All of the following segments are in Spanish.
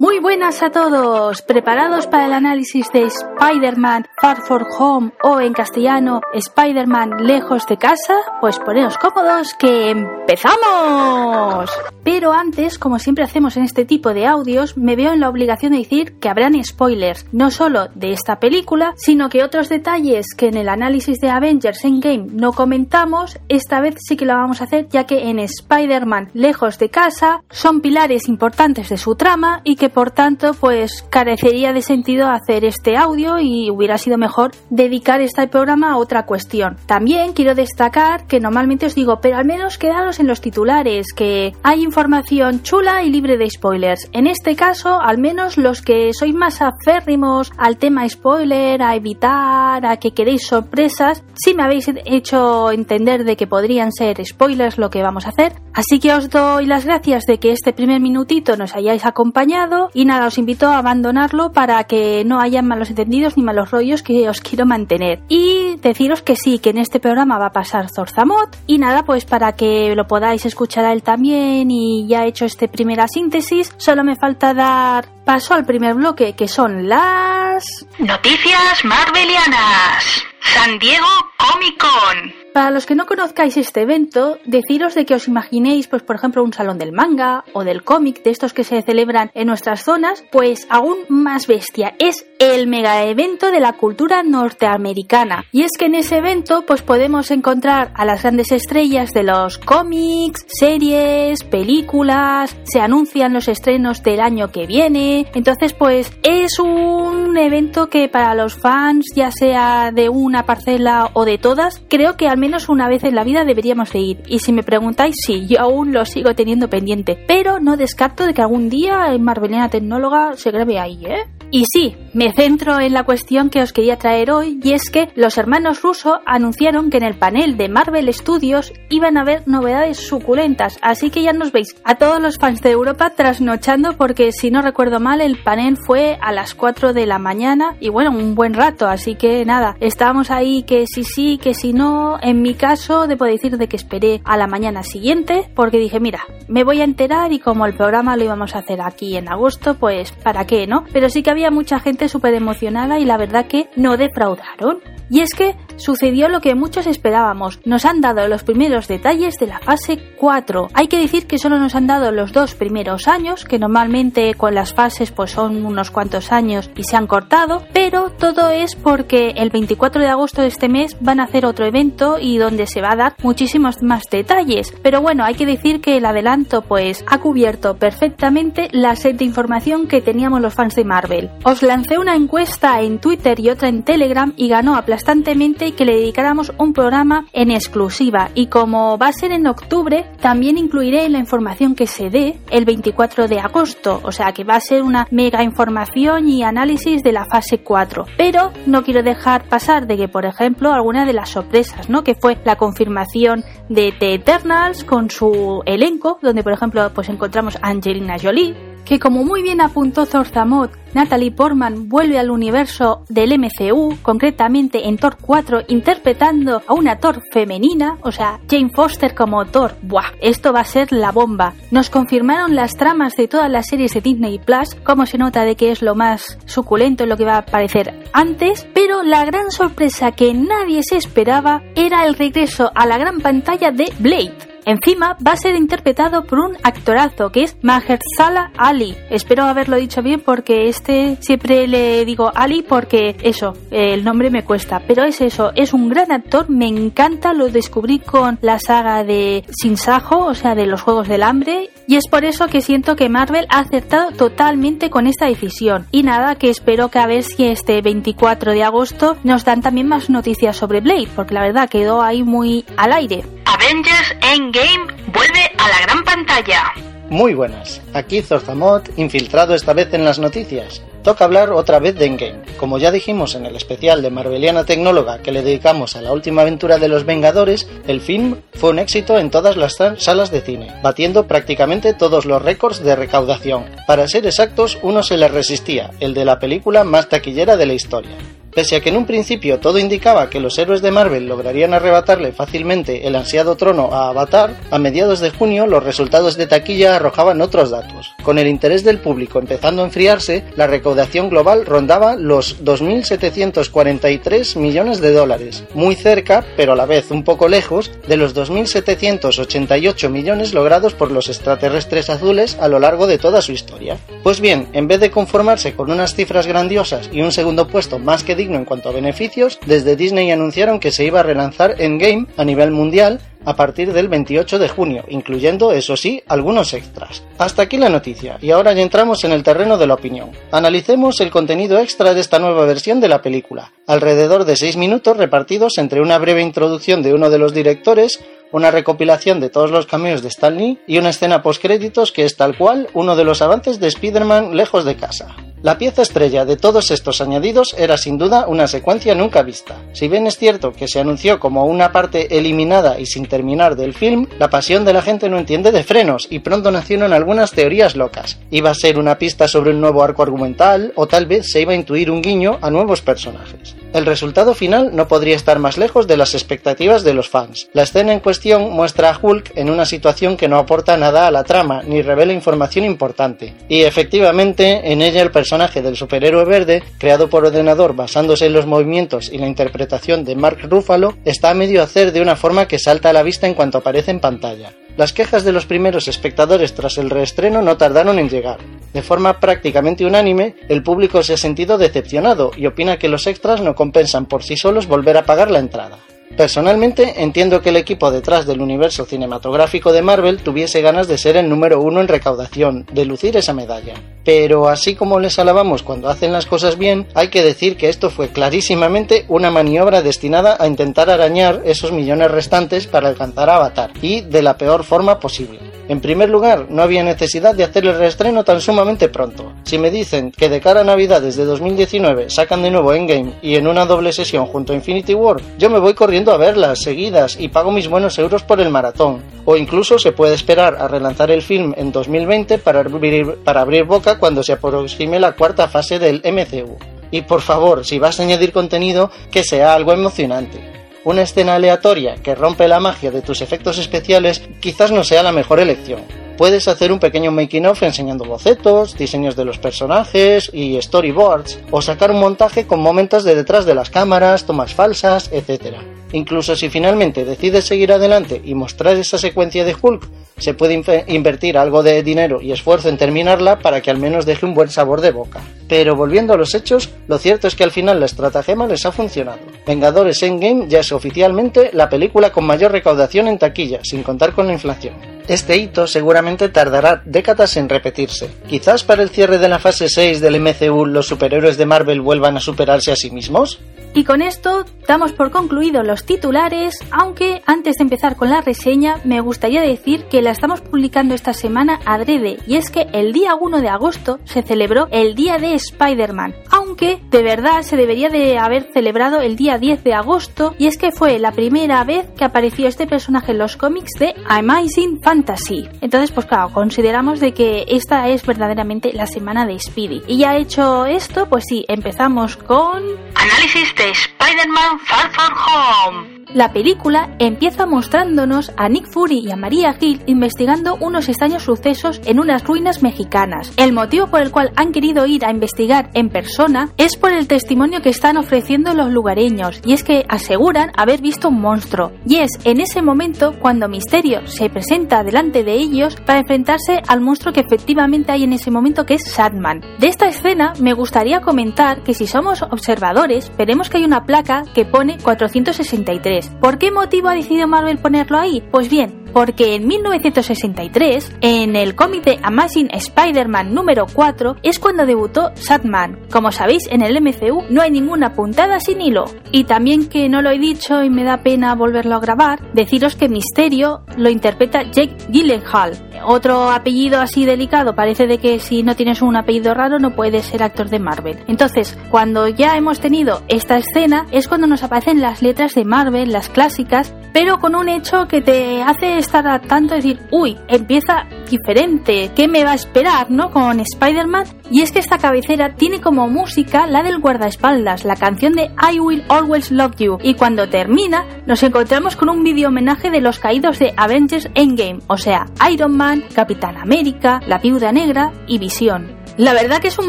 Muy buenas a todos, ¿preparados para el análisis de Spider-Man Far For Home o en castellano Spider-Man Lejos de Casa? Pues poneos cómodos que empezamos. Pero antes, como siempre hacemos en este tipo de audios, me veo en la obligación de decir que habrán spoilers, no solo de esta película, sino que otros detalles que en el análisis de Avengers Endgame no comentamos, esta vez sí que lo vamos a hacer ya que en Spider-Man Lejos de Casa son pilares importantes de su trama y que por tanto pues carecería de sentido hacer este audio y hubiera sido mejor dedicar este programa a otra cuestión. También quiero destacar que normalmente os digo, pero al menos quedaros en los titulares, que hay información chula y libre de spoilers. En este caso, al menos los que sois más aférrimos al tema spoiler, a evitar, a que queréis sorpresas, sí me habéis hecho entender de que podrían ser spoilers lo que vamos a hacer. Así que os doy las gracias de que este primer minutito nos hayáis acompañado y nada, os invito a abandonarlo para que no haya malos entendidos ni malos rollos que os quiero mantener. Y deciros que sí, que en este programa va a pasar Zorzamot y nada, pues para que lo podáis escuchar a él también y ya he hecho este primera síntesis, solo me falta dar paso al primer bloque que son las noticias marvelianas. San Diego Comic Con. Para los que no conozcáis este evento, deciros de que os imaginéis, pues por ejemplo, un salón del manga o del cómic, de estos que se celebran en nuestras zonas, pues aún más bestia. Es el mega evento de la cultura norteamericana. Y es que en ese evento, pues podemos encontrar a las grandes estrellas de los cómics, series, películas, se anuncian los estrenos del año que viene. Entonces, pues es un evento que para los fans, ya sea de una parcela o de todas, creo que al menos una vez en la vida deberíamos de ir. Y si me preguntáis, sí, yo aún lo sigo teniendo pendiente. Pero no descarto de que algún día en Marvelina Tecnóloga se grabe ahí, ¿eh? Y sí, me centro en la cuestión que os quería traer hoy y es que los hermanos Russo anunciaron que en el panel de Marvel Studios iban a haber novedades suculentas, así que ya nos veis a todos los fans de Europa trasnochando porque si no recuerdo mal el panel fue a las 4 de la mañana y bueno, un buen rato, así que nada, estábamos ahí que si sí, que si no, en mi caso debo decir de que esperé a la mañana siguiente porque dije, mira, me voy a enterar y como el programa lo íbamos a hacer aquí en agosto, pues para qué, ¿no? Pero sí que había mucha gente súper emocionada y la verdad que no defraudaron. Y es que sucedió lo que muchos esperábamos. Nos han dado los primeros detalles de la fase 4. Hay que decir que solo nos han dado los dos primeros años, que normalmente con las fases pues son unos cuantos años y se han cortado, pero todo es porque el 24 de agosto de este mes van a hacer otro evento y donde se va a dar muchísimos más detalles. Pero bueno, hay que decir que el adelanto pues ha cubierto perfectamente la set de información que teníamos los fans de Marvel. Os lancé una encuesta en Twitter y otra en Telegram y ganó aplastantemente que le dedicáramos un programa en exclusiva y como va a ser en octubre, también incluiré la información que se dé el 24 de agosto, o sea que va a ser una mega información y análisis de la fase 4. Pero no quiero dejar pasar de que, por ejemplo, alguna de las sorpresas, ¿no? Que fue la confirmación de The Eternals con su elenco, donde por ejemplo pues encontramos a Angelina Jolie, que como muy bien apuntó Zorzamot, Natalie Portman vuelve al universo del MCU, concretamente en Thor 4, interpretando a una Thor femenina, o sea, Jane Foster como Thor. Buah, esto va a ser la bomba. Nos confirmaron las tramas de todas las series de Disney Plus, como se nota de que es lo más suculento en lo que va a aparecer antes, pero la gran sorpresa que nadie se esperaba era el regreso a la gran pantalla de Blade. Encima va a ser interpretado por un actorazo que es Mahershala Ali. Espero haberlo dicho bien porque este siempre le digo Ali porque eso, el nombre me cuesta. Pero es eso, es un gran actor, me encanta, lo descubrí con la saga de Sin Sajo, o sea, de los Juegos del Hambre. Y es por eso que siento que Marvel ha acertado totalmente con esta decisión. Y nada, que espero que a ver si este 24 de agosto nos dan también más noticias sobre Blade, porque la verdad quedó ahí muy al aire. Avengers Endgame vuelve a la gran pantalla. Muy buenas, aquí Zorzamot, infiltrado esta vez en las noticias. Toca hablar otra vez de Endgame. Como ya dijimos en el especial de Marveliana Tecnóloga que le dedicamos a la última aventura de los Vengadores, el film fue un éxito en todas las salas de cine, batiendo prácticamente todos los récords de recaudación. Para ser exactos, uno se le resistía, el de la película más taquillera de la historia. Pese a que en un principio todo indicaba que los héroes de Marvel lograrían arrebatarle fácilmente el ansiado trono a Avatar, a mediados de junio los resultados de taquilla arrojaban otros datos. Con el interés del público empezando a enfriarse, la recaudación global rondaba los 2.743 millones de dólares, muy cerca, pero a la vez un poco lejos, de los 2.788 millones logrados por los extraterrestres azules a lo largo de toda su historia. Pues bien, en vez de conformarse con unas cifras grandiosas y un segundo puesto más que digno en cuanto a beneficios, desde Disney anunciaron que se iba a relanzar Endgame a nivel mundial a partir del 28 de junio, incluyendo, eso sí, algunos extras. Hasta aquí la noticia, y ahora ya entramos en el terreno de la opinión. Analicemos el contenido extra de esta nueva versión de la película, alrededor de 6 minutos repartidos entre una breve introducción de uno de los directores, una recopilación de todos los cameos de Stan Lee y una escena post-créditos que es tal cual uno de los avances de Spider-Man lejos de casa. La pieza estrella de todos estos añadidos era sin duda una secuencia nunca vista. Si bien es cierto que se anunció como una parte eliminada y sin terminar del film, la pasión de la gente no entiende de frenos y pronto nacieron algunas teorías locas. Iba a ser una pista sobre un nuevo arco argumental o tal vez se iba a intuir un guiño a nuevos personajes. El resultado final no podría estar más lejos de las expectativas de los fans. La escena en cuestión muestra a Hulk en una situación que no aporta nada a la trama ni revela información importante. Y efectivamente, en ella el personaje del superhéroe verde, creado por ordenador basándose en los movimientos y la interpretación de Mark Ruffalo, está a medio hacer de una forma que salta a la vista en cuanto aparece en pantalla. Las quejas de los primeros espectadores tras el reestreno no tardaron en llegar. De forma prácticamente unánime, el público se ha sentido decepcionado y opina que los extras no compensan por sí solos volver a pagar la entrada. Personalmente entiendo que el equipo detrás del universo cinematográfico de Marvel tuviese ganas de ser el número uno en recaudación, de lucir esa medalla. Pero así como les alabamos cuando hacen las cosas bien, hay que decir que esto fue clarísimamente una maniobra destinada a intentar arañar esos millones restantes para alcanzar a Avatar, y de la peor forma posible. En primer lugar, no había necesidad de hacer el reestreno tan sumamente pronto. Si me dicen que de cara a Navidades de 2019 sacan de nuevo Endgame y en una doble sesión junto a Infinity War, yo me voy corriendo a verlas seguidas y pago mis buenos euros por el maratón. O incluso se puede esperar a relanzar el film en 2020 para abrir, para abrir boca cuando se aproxime la cuarta fase del MCU. Y por favor, si vas a añadir contenido, que sea algo emocionante una escena aleatoria que rompe la magia de tus efectos especiales quizás no sea la mejor elección. Puedes hacer un pequeño making of enseñando bocetos, diseños de los personajes y storyboards, o sacar un montaje con momentos de detrás de las cámaras, tomas falsas, etc. Incluso si finalmente decides seguir adelante y mostrar esa secuencia de Hulk, se puede invertir algo de dinero y esfuerzo en terminarla para que al menos deje un buen sabor de boca. Pero volviendo a los hechos, lo cierto es que al final la estratagema les ha funcionado. Vengadores Endgame ya es oficialmente la película con mayor recaudación en taquilla, sin contar con la inflación. Este hito seguramente tardará décadas en repetirse. Quizás para el cierre de la fase 6 del MCU los superhéroes de Marvel vuelvan a superarse a sí mismos. Y con esto damos por concluido los titulares, aunque antes de empezar con la reseña me gustaría decir que la estamos publicando esta semana adrede y es que el día 1 de agosto se celebró el Día de Spider-Man, aunque de verdad se debería de haber celebrado el día 10 de agosto y es que fue la primera vez que apareció este personaje en los cómics de Amazing Fantasy. Entonces pues claro, consideramos de que esta es verdaderamente la semana de Speedy. Y ya hecho esto, pues sí, empezamos con... Análisis de Spider-Man Far From Home. La película empieza mostrándonos a Nick Fury y a Maria Hill investigando unos extraños sucesos en unas ruinas mexicanas. El motivo por el cual han querido ir a investigar en persona es por el testimonio que están ofreciendo los lugareños, y es que aseguran haber visto un monstruo. Y es en ese momento cuando Misterio se presenta delante de ellos para enfrentarse al monstruo que efectivamente hay en ese momento que es Sadman. De esta escena me gustaría comentar que si somos observadores veremos que hay una placa que pone 463 ¿Por qué motivo ha decidido Marvel ponerlo ahí? Pues bien, porque en 1963, en el cómic de Amazing Spider-Man número 4, es cuando debutó Sadman. Como sabéis, en el MCU no hay ninguna puntada sin hilo. Y también que no lo he dicho y me da pena volverlo a grabar, deciros que Misterio lo interpreta Jake Gyllenhaal. Otro apellido así delicado, parece de que si no tienes un apellido raro no puedes ser actor de Marvel. Entonces, cuando ya hemos tenido esta escena, es cuando nos aparecen las letras de Marvel, las clásicas, pero con un hecho que te hace estar tanto decir, uy, empieza diferente, ¿qué me va a esperar, no? Con Spider-Man. Y es que esta cabecera tiene como música la del guardaespaldas, la canción de I Will Always Love You. Y cuando termina, nos encontramos con un video homenaje de los caídos de Avengers Endgame, o sea, Iron Man, Capitán América, La Viuda Negra y Visión. La verdad que es un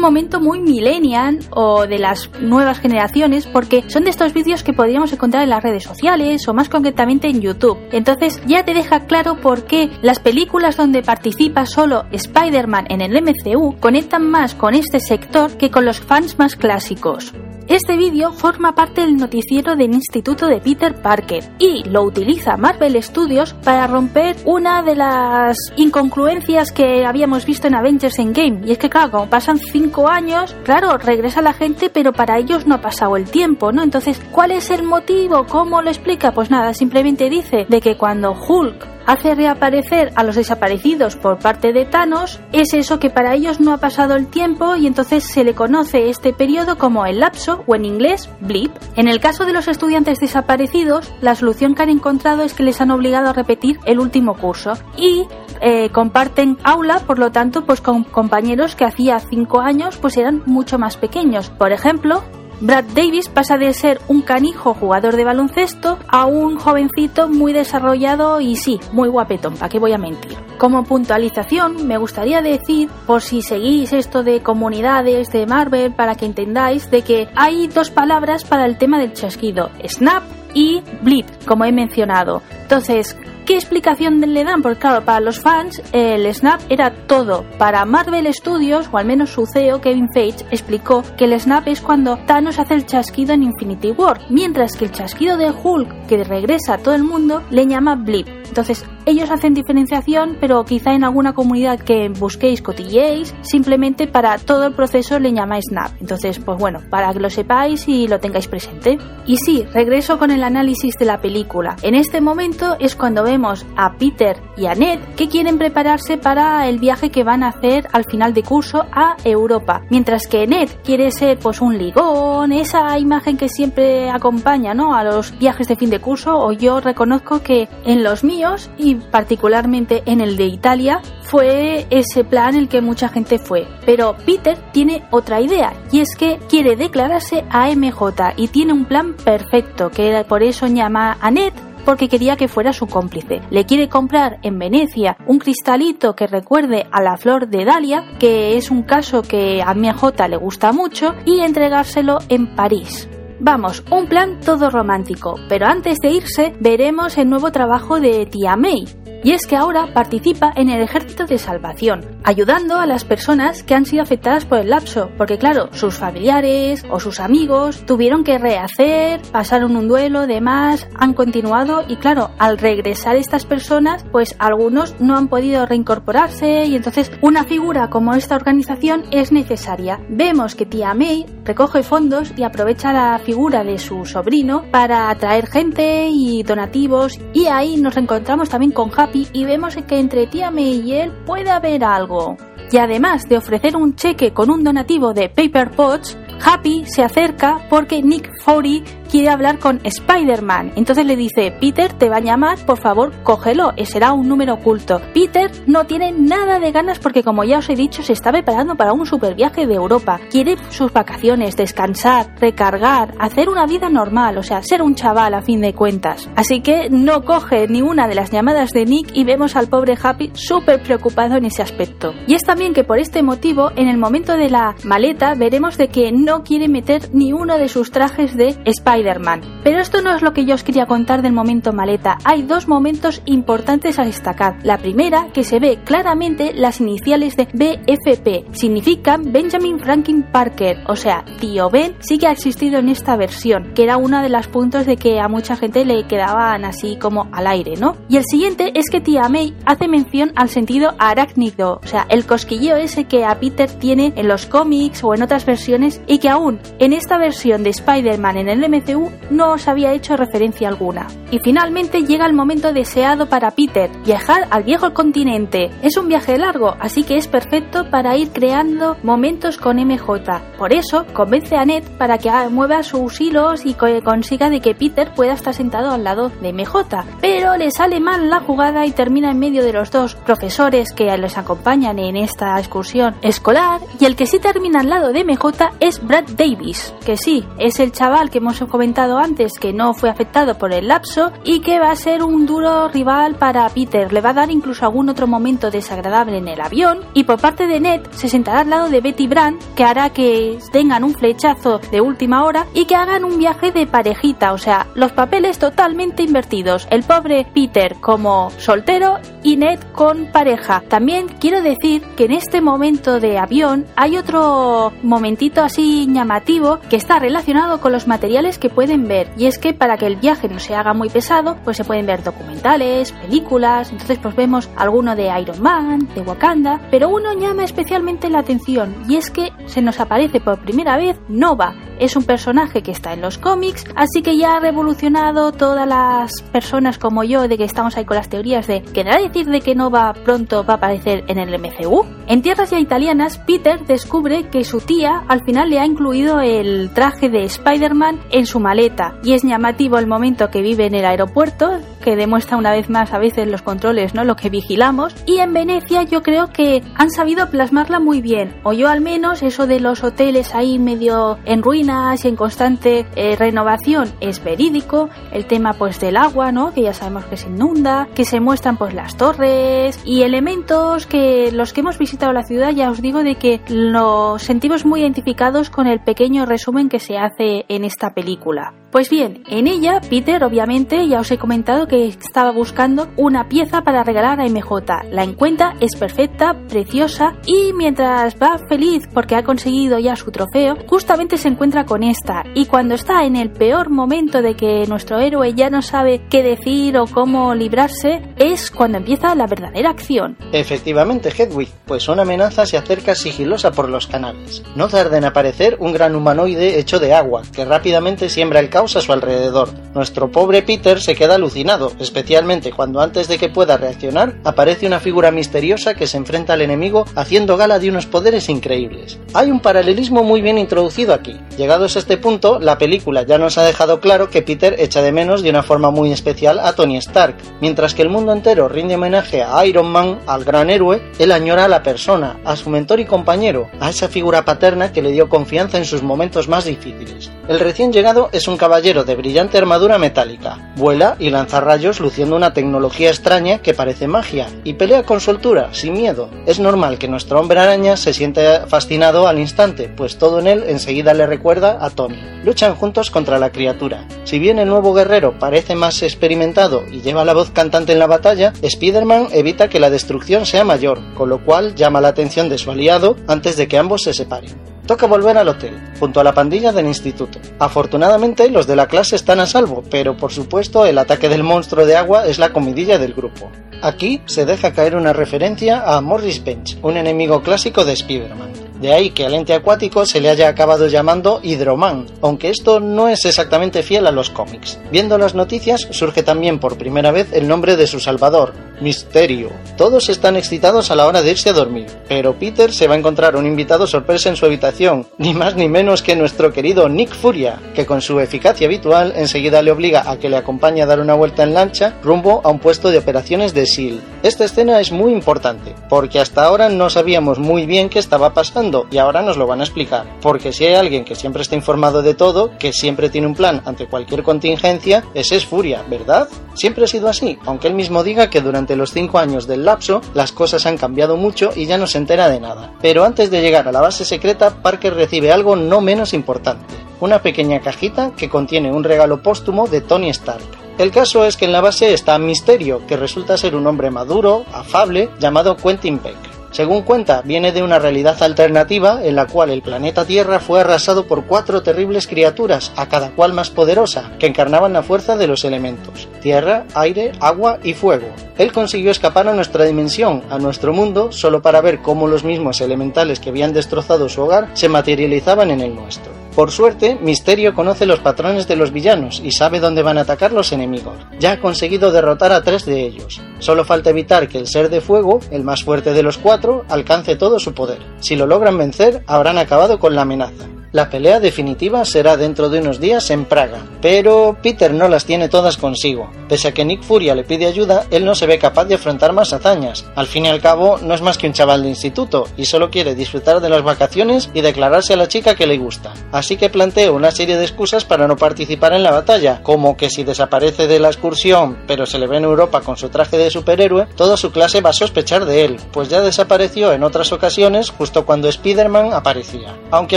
momento muy millennial o de las nuevas generaciones porque son de estos vídeos que podríamos encontrar en las redes sociales o más concretamente en YouTube. Entonces ya te deja claro por qué las películas donde participa solo Spider-Man en el MCU conectan más con este sector que con los fans más clásicos. Este vídeo forma parte del noticiero del Instituto de Peter Parker y lo utiliza Marvel Studios para romper una de las incongruencias que habíamos visto en Avengers Endgame. Y es que, claro, como pasan cinco años, claro, regresa la gente, pero para ellos no ha pasado el tiempo, ¿no? Entonces, ¿cuál es el motivo? ¿Cómo lo explica? Pues nada, simplemente dice de que cuando Hulk hace reaparecer a los desaparecidos por parte de Thanos, es eso que para ellos no ha pasado el tiempo y entonces se le conoce este periodo como el lapso o en inglés blip. En el caso de los estudiantes desaparecidos, la solución que han encontrado es que les han obligado a repetir el último curso y eh, comparten aula, por lo tanto, pues con compañeros que hacía cinco años pues eran mucho más pequeños. Por ejemplo, Brad Davis pasa de ser un canijo jugador de baloncesto a un jovencito muy desarrollado y sí, muy guapetón, ¿para qué voy a mentir? Como puntualización, me gustaría decir, por si seguís esto de comunidades de Marvel, para que entendáis de que hay dos palabras para el tema del chasquido, snap y blip, como he mencionado. Entonces, ¿Qué explicación le dan? Porque claro, para los fans el snap era todo. Para Marvel Studios, o al menos su CEO Kevin Feige, explicó que el snap es cuando Thanos hace el chasquido en Infinity War, mientras que el chasquido de Hulk, que regresa a todo el mundo, le llama blip. Entonces, ellos hacen diferenciación, pero quizá en alguna comunidad que busquéis, cotilleéis, simplemente para todo el proceso le llamáis snap. Entonces, pues bueno, para que lo sepáis y lo tengáis presente. Y sí, regreso con el análisis de la película. En este momento es cuando vemos a Peter y a Ned que quieren prepararse para el viaje que van a hacer al final de curso a Europa. Mientras que Ned quiere ser pues un ligón, esa imagen que siempre acompaña ¿no? a los viajes de fin de curso, o yo reconozco que en los míos y particularmente en el de Italia fue ese plan el que mucha gente fue. Pero Peter tiene otra idea y es que quiere declararse a MJ y tiene un plan perfecto que por eso llama a Ned porque quería que fuera su cómplice. Le quiere comprar en Venecia un cristalito que recuerde a la flor de Dalia, que es un caso que a MJ le gusta mucho, y entregárselo en París. Vamos, un plan todo romántico, pero antes de irse veremos el nuevo trabajo de Tia May, y es que ahora participa en el ejército de salvación, ayudando a las personas que han sido afectadas por el lapso, porque claro, sus familiares o sus amigos tuvieron que rehacer, pasaron un duelo, demás, han continuado y claro, al regresar estas personas, pues algunos no han podido reincorporarse y entonces una figura como esta organización es necesaria. Vemos que tía May recoge fondos y aprovecha la figura de su sobrino para atraer gente y donativos y ahí nos encontramos también con y vemos que entre tía May y él puede haber algo. Y además de ofrecer un cheque con un donativo de Paper Pots, Happy se acerca porque Nick Fury quiere hablar con Spider-Man. Entonces le dice, Peter te va a llamar, por favor, cógelo, será un número oculto. Peter no tiene nada de ganas porque como ya os he dicho, se está preparando para un super viaje de Europa. Quiere sus vacaciones, descansar, recargar, hacer una vida normal, o sea, ser un chaval a fin de cuentas. Así que no coge ni una de las llamadas de Nick y vemos al pobre Happy súper preocupado en ese aspecto. Y es también que por este motivo, en el momento de la maleta, veremos de que no quiere meter ni uno de sus trajes de Spider pero esto no es lo que yo os quería contar del momento maleta. Hay dos momentos importantes a destacar. La primera, que se ve claramente las iniciales de BFP. Significan Benjamin Franklin Parker. O sea, tío Ben sí que ha existido en esta versión, que era uno de los puntos de que a mucha gente le quedaban así como al aire, ¿no? Y el siguiente es que tía May hace mención al sentido arácnido, o sea, el cosquilleo ese que a Peter tiene en los cómics o en otras versiones y que aún en esta versión de Spider-Man en el MCU no os había hecho referencia alguna. Y finalmente llega el momento deseado para Peter, viajar al viejo continente. Es un viaje largo, así que es perfecto para ir creando momentos con MJ. Por eso convence a Ned para que mueva sus hilos y consiga de que Peter pueda estar sentado al lado de MJ. Pero le sale mal la jugada y termina en medio de los dos profesores que les acompañan en esta excursión escolar y el que sí termina al lado de MJ es Brad Davis, que sí, es el chaval que hemos comentado antes que no fue afectado por el lapso y que va a ser un duro rival para Peter, le va a dar incluso algún otro momento desagradable en el avión y por parte de Ned se sentará al lado de Betty Brand que hará que tengan un flechazo de última hora y que hagan un viaje de parejita, o sea, los papeles totalmente invertidos, el pobre Peter como soltero y Ned con pareja. También quiero decir que en este momento de avión hay otro momentito así llamativo que está relacionado con los materiales que pueden ver y es que para que el viaje no se haga muy pesado pues se pueden ver documentales, películas, entonces pues vemos alguno de Iron Man, de Wakanda, pero uno llama especialmente la atención y es que se nos aparece por primera vez Nova, es un personaje que está en los cómics, así que ya ha revolucionado todas las personas como yo de que estamos ahí con las teorías de que nada decir de que Nova pronto va a aparecer en el MCU. En tierras ya italianas, Peter descubre que su tía al final le ha incluido el traje de Spider-Man en su maleta y es llamativo el momento que vive en el aeropuerto que demuestra una vez más a veces los controles, ¿no? Lo que vigilamos. Y en Venecia yo creo que han sabido plasmarla muy bien. O yo al menos eso de los hoteles ahí medio en ruinas y en constante eh, renovación es verídico. El tema pues del agua, ¿no? Que ya sabemos que se inunda, que se muestran pues las torres y elementos que los que hemos visitado la ciudad ya os digo de que nos sentimos muy identificados con el pequeño resumen que se hace en esta película. Pues bien, en ella Peter obviamente ya os he comentado que estaba buscando una pieza para regalar a MJ. La encuentra, es perfecta, preciosa y mientras va feliz porque ha conseguido ya su trofeo, justamente se encuentra con esta y cuando está en el peor momento de que nuestro héroe ya no sabe qué decir o cómo librarse, es cuando empieza la verdadera acción. Efectivamente, Hedwig, pues una amenaza se acerca sigilosa por los canales. No tarda en aparecer un gran humanoide hecho de agua que rápidamente siembra el a su alrededor. Nuestro pobre Peter se queda alucinado, especialmente cuando antes de que pueda reaccionar aparece una figura misteriosa que se enfrenta al enemigo haciendo gala de unos poderes increíbles. Hay un paralelismo muy bien introducido aquí. Llegados a este punto, la película ya nos ha dejado claro que Peter echa de menos de una forma muy especial a Tony Stark, mientras que el mundo entero rinde homenaje a Iron Man, al gran héroe, él añora a la persona, a su mentor y compañero, a esa figura paterna que le dio confianza en sus momentos más difíciles. El recién llegado es un caballero de brillante armadura metálica, vuela y lanza rayos luciendo una tecnología extraña que parece magia, y pelea con soltura, sin miedo. Es normal que nuestro hombre araña se sienta fascinado al instante, pues todo en él enseguida le recuerda a Tony. Luchan juntos contra la criatura. Si bien el nuevo guerrero parece más experimentado y lleva la voz cantante en la batalla, Spider-Man evita que la destrucción sea mayor, con lo cual llama la atención de su aliado antes de que ambos se separen. Toca volver al hotel, junto a la pandilla del instituto. Afortunadamente, los de la clase están a salvo, pero por supuesto el ataque del monstruo de agua es la comidilla del grupo. Aquí se deja caer una referencia a Morris Bench, un enemigo clásico de Spider-Man. De ahí que al ente acuático se le haya acabado llamando Hidroman, aunque esto no es exactamente fiel a los cómics. Viendo las noticias surge también por primera vez el nombre de su salvador, Misterio. Todos están excitados a la hora de irse a dormir, pero Peter se va a encontrar un invitado sorpresa en su habitación, ni más ni menos que nuestro querido Nick Furia, que con su eficacia habitual enseguida le obliga a que le acompañe a dar una vuelta en lancha rumbo a un puesto de operaciones de SEAL. Esta escena es muy importante, porque hasta ahora no sabíamos muy bien qué estaba pasando y ahora nos lo van a explicar. Porque si hay alguien que siempre está informado de todo, que siempre tiene un plan ante cualquier contingencia, ese es Furia, ¿verdad? Siempre ha sido así, aunque él mismo diga que durante los cinco años del lapso las cosas han cambiado mucho y ya no se entera de nada. Pero antes de llegar a la base secreta, Parker recibe algo no menos importante, una pequeña cajita que contiene un regalo póstumo de Tony Stark. El caso es que en la base está Misterio, que resulta ser un hombre maduro, afable, llamado Quentin Peck. Según cuenta, viene de una realidad alternativa en la cual el planeta Tierra fue arrasado por cuatro terribles criaturas, a cada cual más poderosa, que encarnaban la fuerza de los elementos, tierra, aire, agua y fuego. Él consiguió escapar a nuestra dimensión, a nuestro mundo, solo para ver cómo los mismos elementales que habían destrozado su hogar se materializaban en el nuestro. Por suerte, Misterio conoce los patrones de los villanos y sabe dónde van a atacar los enemigos. Ya ha conseguido derrotar a tres de ellos. Solo falta evitar que el ser de fuego, el más fuerte de los cuatro, alcance todo su poder. Si lo logran vencer, habrán acabado con la amenaza. La pelea definitiva será dentro de unos días en Praga, pero Peter no las tiene todas consigo. Pese a que Nick Furia le pide ayuda, él no se ve capaz de afrontar más hazañas. Al fin y al cabo, no es más que un chaval de instituto y solo quiere disfrutar de las vacaciones y declararse a la chica que le gusta. Así que plantea una serie de excusas para no participar en la batalla, como que si desaparece de la excursión, pero se le ve en Europa con su traje de superhéroe, toda su clase va a sospechar de él, pues ya desapareció en otras ocasiones justo cuando Spider-Man aparecía. Aunque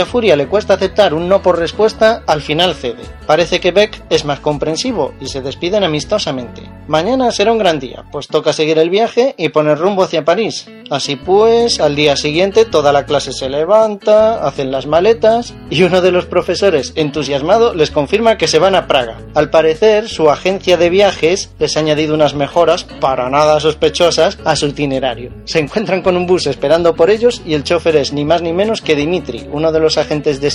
a Furia le cuesta aceptar un no por respuesta, al final cede. Parece que Beck es más comprensivo y se despiden amistosamente. Mañana será un gran día, pues toca seguir el viaje y poner rumbo hacia París. Así pues, al día siguiente toda la clase se levanta, hacen las maletas y uno de los profesores, entusiasmado, les confirma que se van a Praga. Al parecer, su agencia de viajes les ha añadido unas mejoras, para nada sospechosas, a su itinerario. Se encuentran con un bus esperando por ellos y el chofer es ni más ni menos que Dimitri, uno de los agentes de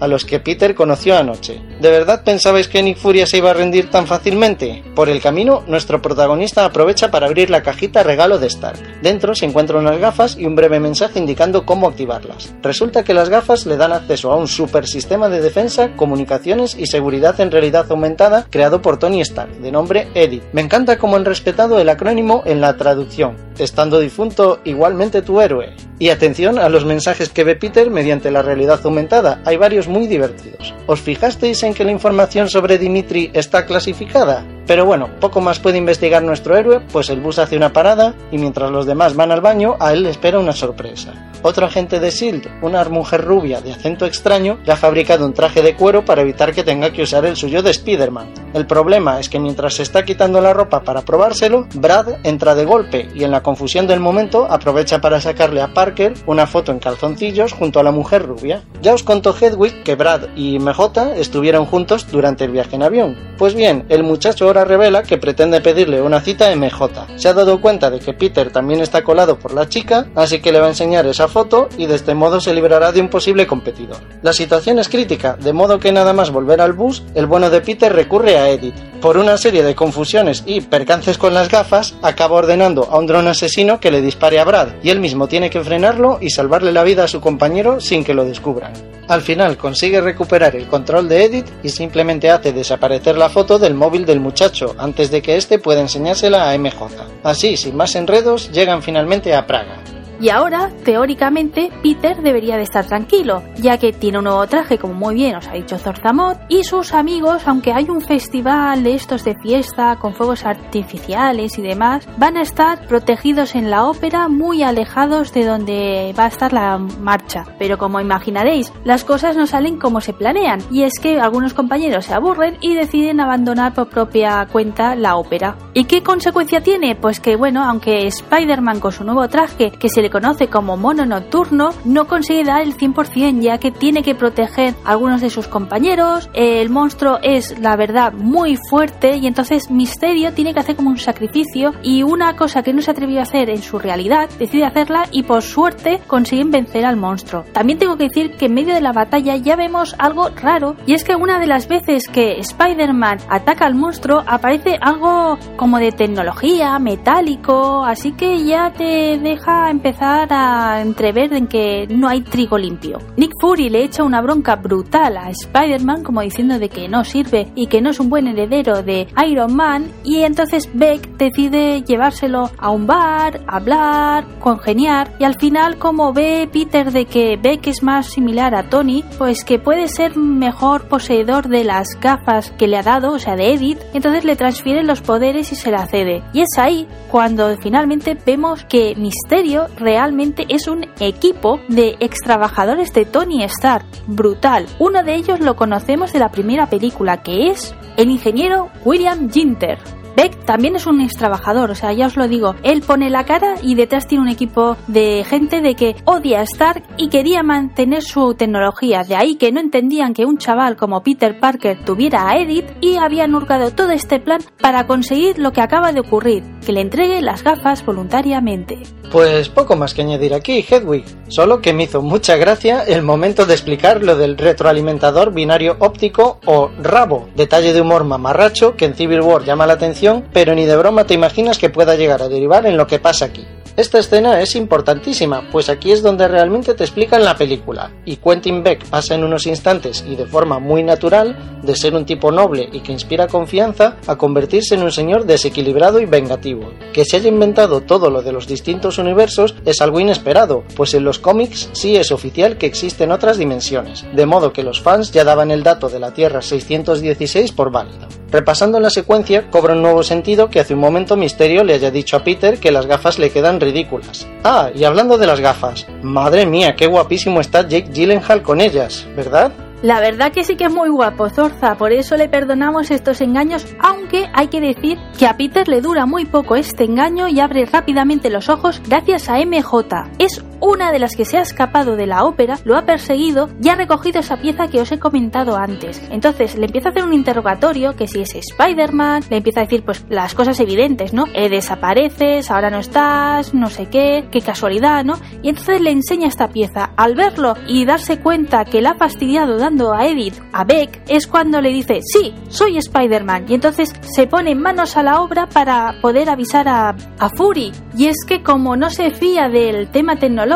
A los que Peter conoció anoche. ¿De verdad pensabais que Nick Furia se iba a rendir tan fácilmente? Por el camino, nuestro protagonista aprovecha para abrir la cajita regalo de Stark. Dentro se encuentran unas gafas y un breve mensaje indicando cómo activarlas. Resulta que las gafas le dan acceso a un super sistema de defensa, comunicaciones y seguridad en realidad aumentada creado por Tony Stark, de nombre Eddie. Me encanta cómo han respetado el acrónimo en la traducción. Estando difunto, igualmente tu héroe. Y atención a los mensajes que ve Peter mediante la realidad aumentada, hay varios muy divertidos. ¿Os fijasteis en que la información sobre Dimitri está clasificada? Pero bueno, poco más puede investigar nuestro héroe, pues el bus hace una parada y mientras los demás van al baño, a él le espera una sorpresa. Otro agente de SHIELD, una mujer rubia de acento extraño, le ha fabricado un traje de cuero para evitar que tenga que usar el suyo de Spider-Man. El problema es que mientras se está quitando la ropa para probárselo, Brad entra de golpe y en la confusión del momento aprovecha para sacarle a Parker una foto en calzoncillos junto a la mujer rubia. Ya os contó Hedwig que Brad y MJ estuvieron juntos durante el viaje en avión. Pues bien, el muchacho ahora revela que pretende pedirle una cita a MJ. Se ha dado cuenta de que Peter también está colado por la chica, así que le va a enseñar esa foto y de este modo se librará de un posible competidor. La situación es crítica, de modo que nada más volver al bus, el bueno de Peter recurre a Edith. Por una serie de confusiones y percances con las gafas, acaba ordenando a un dron asesino que le dispare a Brad, y él mismo tiene que frenarlo y salvarle la vida a su compañero sin que lo descubran. Al final consigue recuperar el control de Edith y simplemente hace desaparecer la foto del móvil del muchacho antes de que éste pueda enseñársela a MJ. Así, sin más enredos, llegan finalmente a Praga. Y ahora, teóricamente, Peter debería de estar tranquilo, ya que tiene un nuevo traje, como muy bien os ha dicho Zorzamot, y sus amigos, aunque hay un festival de estos de fiesta con fuegos artificiales y demás, van a estar protegidos en la ópera, muy alejados de donde va a estar la marcha. Pero como imaginaréis, las cosas no salen como se planean, y es que algunos compañeros se aburren y deciden abandonar por propia cuenta la ópera. ¿Y qué consecuencia tiene? Pues que, bueno, aunque Spider-Man con su nuevo traje, que se conoce como mono nocturno, no consigue dar el 100% ya que tiene que proteger a algunos de sus compañeros. El monstruo es, la verdad, muy fuerte y entonces Misterio tiene que hacer como un sacrificio y una cosa que no se atrevió a hacer en su realidad, decide hacerla y por suerte consiguen vencer al monstruo. También tengo que decir que en medio de la batalla ya vemos algo raro y es que una de las veces que Spider-Man ataca al monstruo aparece algo como de tecnología, metálico, así que ya te deja empezar a entrever en que no hay trigo limpio. Nick Fury le echa una bronca brutal a Spider-Man como diciendo de que no sirve y que no es un buen heredero de Iron Man y entonces Beck decide llevárselo a un bar, hablar, congeniar y al final como ve Peter de que Beck es más similar a Tony, pues que puede ser mejor poseedor de las gafas que le ha dado, o sea de Edith, entonces le transfiere los poderes y se la cede. Y es ahí cuando finalmente vemos que Misterio realmente es un equipo de extrabajadores de Tony Stark, brutal. Uno de ellos lo conocemos de la primera película, que es el ingeniero William Ginter. Beck también es un ex trabajador, o sea, ya os lo digo, él pone la cara y detrás tiene un equipo de gente de que odia a Stark y quería mantener su tecnología, de ahí que no entendían que un chaval como Peter Parker tuviera a Edith y habían hurgado todo este plan para conseguir lo que acaba de ocurrir, que le entregue las gafas voluntariamente. Pues poco más que añadir aquí, Hedwig, solo que me hizo mucha gracia el momento de explicar lo del retroalimentador binario óptico o rabo, detalle de humor mamarracho que en Civil War llama la atención, pero ni de broma te imaginas que pueda llegar a derivar en lo que pasa aquí. Esta escena es importantísima, pues aquí es donde realmente te explican la película, y Quentin Beck pasa en unos instantes y de forma muy natural de ser un tipo noble y que inspira confianza a convertirse en un señor desequilibrado y vengativo. Que se haya inventado todo lo de los distintos universos es algo inesperado, pues en los cómics sí es oficial que existen otras dimensiones, de modo que los fans ya daban el dato de la Tierra 616 por válido. Repasando la secuencia, cobra un nuevo sentido que hace un momento Misterio le haya dicho a Peter que las gafas le quedan ridículas. Ah, y hablando de las gafas, madre mía, qué guapísimo está Jake Gyllenhaal con ellas, ¿verdad? La verdad que sí que es muy guapo Zorza, por eso le perdonamos estos engaños, aunque hay que decir que a Peter le dura muy poco este engaño y abre rápidamente los ojos gracias a MJ. Es una de las que se ha escapado de la ópera, lo ha perseguido y ha recogido esa pieza que os he comentado antes. Entonces le empieza a hacer un interrogatorio que si es Spider-Man, le empieza a decir pues las cosas evidentes, ¿no? Eh, desapareces, ahora no estás, no sé qué, qué casualidad, ¿no? Y entonces le enseña esta pieza. Al verlo y darse cuenta que la ha fastidiado dando a Edith, a Beck, es cuando le dice, sí, soy Spider-Man. Y entonces se pone manos a la obra para poder avisar a, a Fury. Y es que como no se fía del tema tecnológico,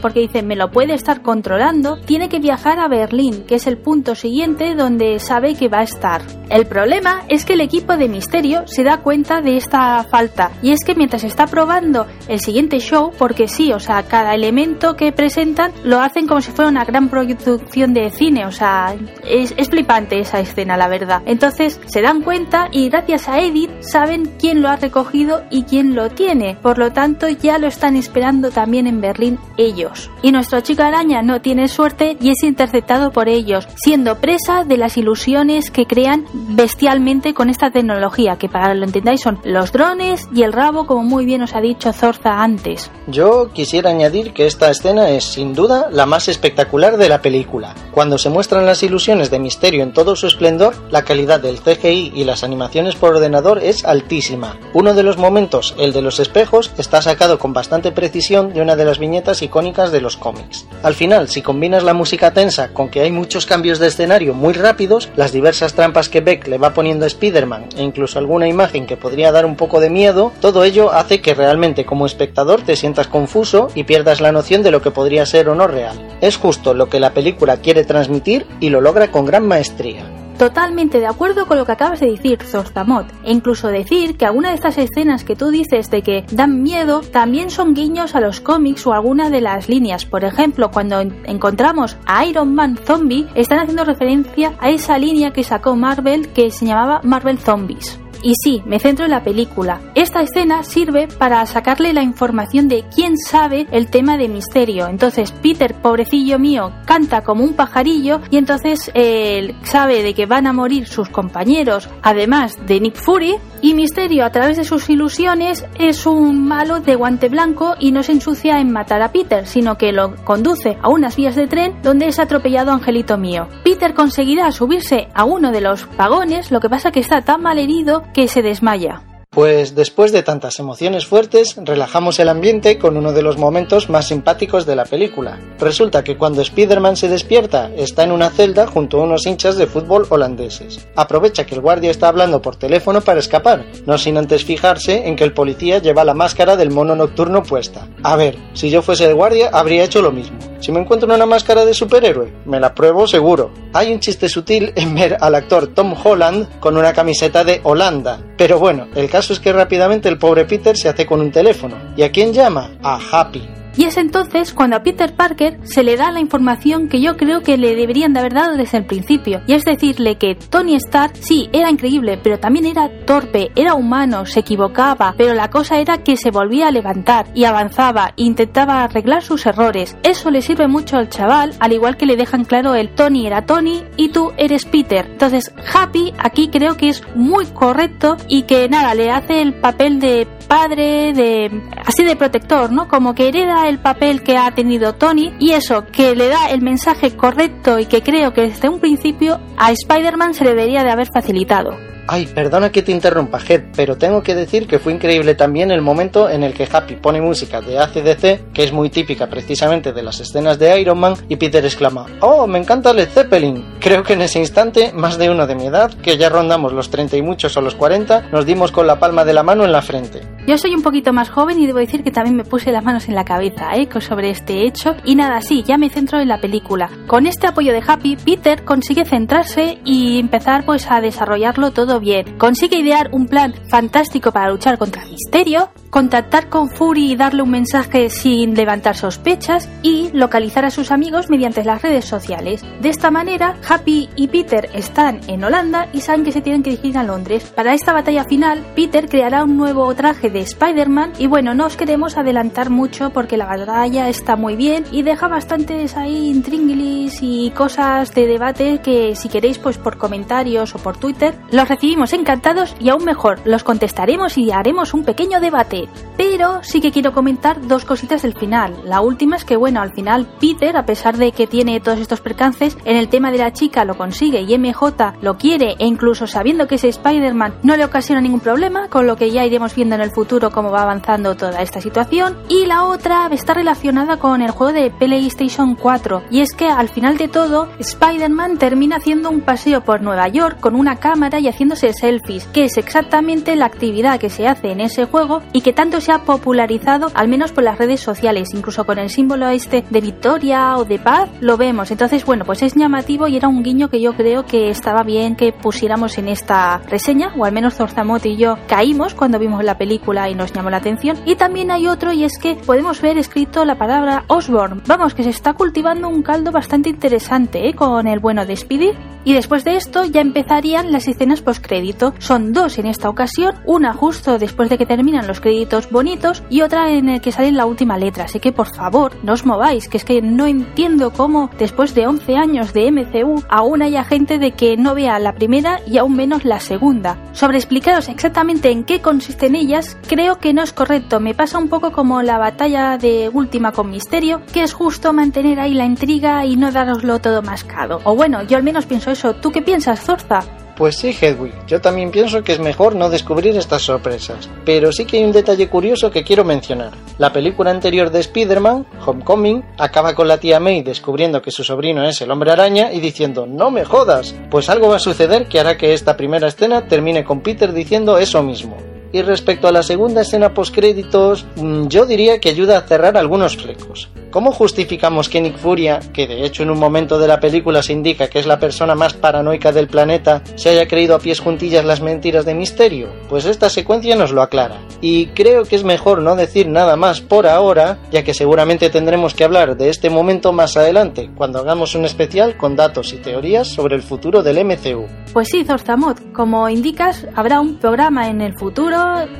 porque dice me lo puede estar controlando, tiene que viajar a Berlín, que es el punto siguiente donde sabe que va a estar. El problema es que el equipo de Misterio se da cuenta de esta falta y es que mientras está probando el siguiente show, porque sí, o sea, cada elemento que presentan lo hacen como si fuera una gran producción de cine, o sea, es, flipante esa escena, la verdad. Entonces se dan cuenta y gracias a Edith saben quién lo ha recogido y quién lo tiene. Por lo tanto, ya lo están esperando también en Berlín ellos. Y nuestro chico araña no tiene suerte y es interceptado por ellos, siendo presa de las ilusiones que crean bestialmente con esta tecnología, que para que lo entendáis son los drones y el rabo, como muy bien os ha dicho Zorza antes. Yo quisiera añadir que esta escena es sin duda la más espectacular de la película. Cuando se muestran las ilusiones de misterio en todo su esplendor, la calidad del CGI y las animaciones por ordenador es altísima. Uno de los momentos, el de los espejos, está sacado con bastante precisión de una de las viñetas icónicas de los cómics. Al final, si combinas la música tensa con que hay muchos cambios de escenario muy rápidos, las diversas trampas que Beck le va poniendo a Spider-Man e incluso alguna imagen que podría dar un poco de miedo, todo ello hace que realmente como espectador te sientas confuso y pierdas la noción de lo que podría ser o no real. Es justo lo que la película quiere transmitir y lo logra con gran maestría. Totalmente de acuerdo con lo que acabas de decir, Zorzamot, e incluso decir que alguna de estas escenas que tú dices de que dan miedo también son guiños a los cómics o alguna de las líneas. Por ejemplo, cuando encontramos a Iron Man Zombie, están haciendo referencia a esa línea que sacó Marvel que se llamaba Marvel Zombies. Y sí, me centro en la película. Esta escena sirve para sacarle la información de quién sabe el tema de misterio. Entonces Peter, pobrecillo mío, canta como un pajarillo y entonces él sabe de que van a morir sus compañeros, además de Nick Fury, y Misterio a través de sus ilusiones es un malo de guante blanco y no se ensucia en matar a Peter, sino que lo conduce a unas vías de tren donde es atropellado Angelito mío. Peter conseguirá subirse a uno de los vagones, lo que pasa que está tan mal herido que se desmaya. Pues después de tantas emociones fuertes, relajamos el ambiente con uno de los momentos más simpáticos de la película. Resulta que cuando Spider-Man se despierta, está en una celda junto a unos hinchas de fútbol holandeses. Aprovecha que el guardia está hablando por teléfono para escapar, no sin antes fijarse en que el policía lleva la máscara del mono nocturno puesta. A ver, si yo fuese el guardia, habría hecho lo mismo. Si me encuentro una máscara de superhéroe, me la pruebo seguro. Hay un chiste sutil en ver al actor Tom Holland con una camiseta de Holanda. Pero bueno, el caso es que rápidamente el pobre Peter se hace con un teléfono. ¿Y a quién llama? A Happy. Y es entonces cuando a Peter Parker se le da la información que yo creo que le deberían de haber dado desde el principio. Y es decirle que Tony Stark sí era increíble, pero también era torpe, era humano, se equivocaba, pero la cosa era que se volvía a levantar y avanzaba e intentaba arreglar sus errores. Eso le sirve mucho al chaval, al igual que le dejan claro el Tony era Tony y tú eres Peter. Entonces, Happy aquí creo que es muy correcto y que nada, le hace el papel de padre, de así de protector, ¿no? Como que hereda el papel que ha tenido Tony y eso, que le da el mensaje correcto y que creo que desde un principio a Spider-Man se debería de haber facilitado. Ay, perdona que te interrumpa, Head, pero tengo que decir que fue increíble también el momento en el que Happy pone música de ACDC, que es muy típica precisamente de las escenas de Iron Man, y Peter exclama, ¡Oh, me encanta Led Zeppelin! Creo que en ese instante, más de uno de mi edad, que ya rondamos los 30 y muchos o los 40, nos dimos con la palma de la mano en la frente. Yo soy un poquito más joven y debo decir que también me puse las manos en la cabeza, ¿eh? Sobre este hecho. Y nada, sí, ya me centro en la película. Con este apoyo de Happy, Peter consigue centrarse y empezar pues a desarrollarlo todo bien. Consigue idear un plan fantástico para luchar contra Misterio, contactar con Fury y darle un mensaje sin levantar sospechas y localizar a sus amigos mediante las redes sociales. De esta manera, Happy y Peter están en Holanda y saben que se tienen que dirigir a Londres. Para esta batalla final, Peter creará un nuevo traje de Spider-Man y bueno, no os queremos adelantar mucho porque la batalla está muy bien y deja bastantes ahí intríngulis y cosas de debate que si queréis pues por comentarios o por Twitter los recibimos encantados y aún mejor, los contestaremos y haremos un pequeño debate. Pero sí que quiero comentar dos cositas del final. La última es que, bueno, al final Peter, a pesar de que tiene todos estos percances, en el tema de la chica lo consigue y MJ lo quiere e incluso sabiendo que es Spider-Man no le ocasiona ningún problema, con lo que ya iremos viendo en el futuro cómo va avanzando toda esta situación. Y la otra está relacionada con el juego de PlayStation 4 y es que al final de todo Spider-Man termina haciendo un paseo por Nueva York con una cámara y haciéndose selfies, que es exactamente la actividad que se hace en ese juego y que tanto se ha popularizado, al menos por las redes sociales, incluso con el símbolo este de victoria o de paz, lo vemos. Entonces, bueno, pues es llamativo y era un guiño que yo creo que estaba bien que pusiéramos en esta reseña, o al menos Zorzamot y yo caímos cuando vimos la película y nos llamó la atención. Y también hay otro y es que podemos ver escrito la palabra Osborn. Vamos, que se está cultivando un caldo bastante interesante ¿eh? con el bueno de Speedy. Y después de esto ya empezarían las escenas postcrédito. Son dos en esta ocasión, una justo después de que terminan los créditos bonitos y otra en el que sale la última letra. Así que por favor, no os mováis, que es que no entiendo cómo después de 11 años de MCU aún haya gente de que no vea la primera y aún menos la segunda. Sobre explicaros exactamente en qué consisten ellas, creo que no es correcto. Me pasa un poco como la batalla de última con Misterio, que es justo mantener ahí la intriga y no daroslo todo mascado. O bueno, yo al menos pienso eso. ¿Tú qué piensas, Zorza? Pues sí, Hedwig, yo también pienso que es mejor no descubrir estas sorpresas, pero sí que hay un detalle curioso que quiero mencionar. La película anterior de Spider-Man, Homecoming, acaba con la tía May descubriendo que su sobrino es el hombre araña y diciendo ¡No me jodas! Pues algo va a suceder que hará que esta primera escena termine con Peter diciendo eso mismo. Y respecto a la segunda escena postcréditos, mm, yo diría que ayuda a cerrar algunos flecos. ¿Cómo justificamos que Nick Furia, que de hecho en un momento de la película se indica que es la persona más paranoica del planeta, se haya creído a pies juntillas las mentiras de Misterio? Pues esta secuencia nos lo aclara. Y creo que es mejor no decir nada más por ahora, ya que seguramente tendremos que hablar de este momento más adelante, cuando hagamos un especial con datos y teorías sobre el futuro del MCU. Pues sí, Zorzamot, como indicas, habrá un programa en el futuro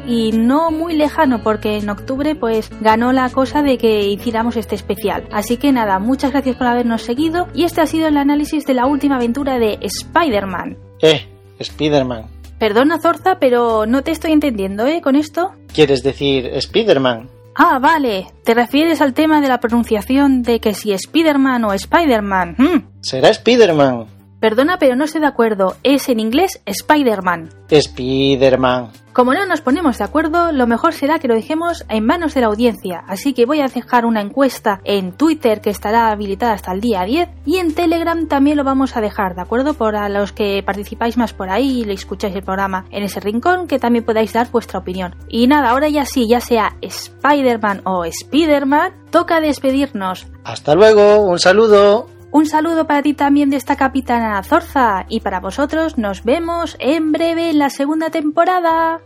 y no muy lejano porque en octubre pues ganó la cosa de que hiciéramos este especial. Así que nada, muchas gracias por habernos seguido y este ha sido el análisis de la última aventura de Spider-Man. Eh, Spider-Man. Perdona Zorza, pero no te estoy entendiendo, ¿eh? Con esto. ¿Quieres decir Spider-Man? Ah, vale. Te refieres al tema de la pronunciación de que si Spider-Man o Spider-Man. Hmm. Será Spider-Man. Perdona, pero no estoy de acuerdo. Es en inglés Spider-Man. Spider-Man. Como no nos ponemos de acuerdo, lo mejor será que lo dejemos en manos de la audiencia, así que voy a dejar una encuesta en Twitter que estará habilitada hasta el día 10 y en Telegram también lo vamos a dejar, ¿de acuerdo? Para los que participáis más por ahí y le escucháis el programa en ese rincón, que también podáis dar vuestra opinión. Y nada, ahora ya sí, ya sea Spider-Man o Spider-Man, toca despedirnos. Hasta luego, un saludo. Un saludo para ti también de esta capitana Zorza y para vosotros nos vemos en breve en la segunda temporada.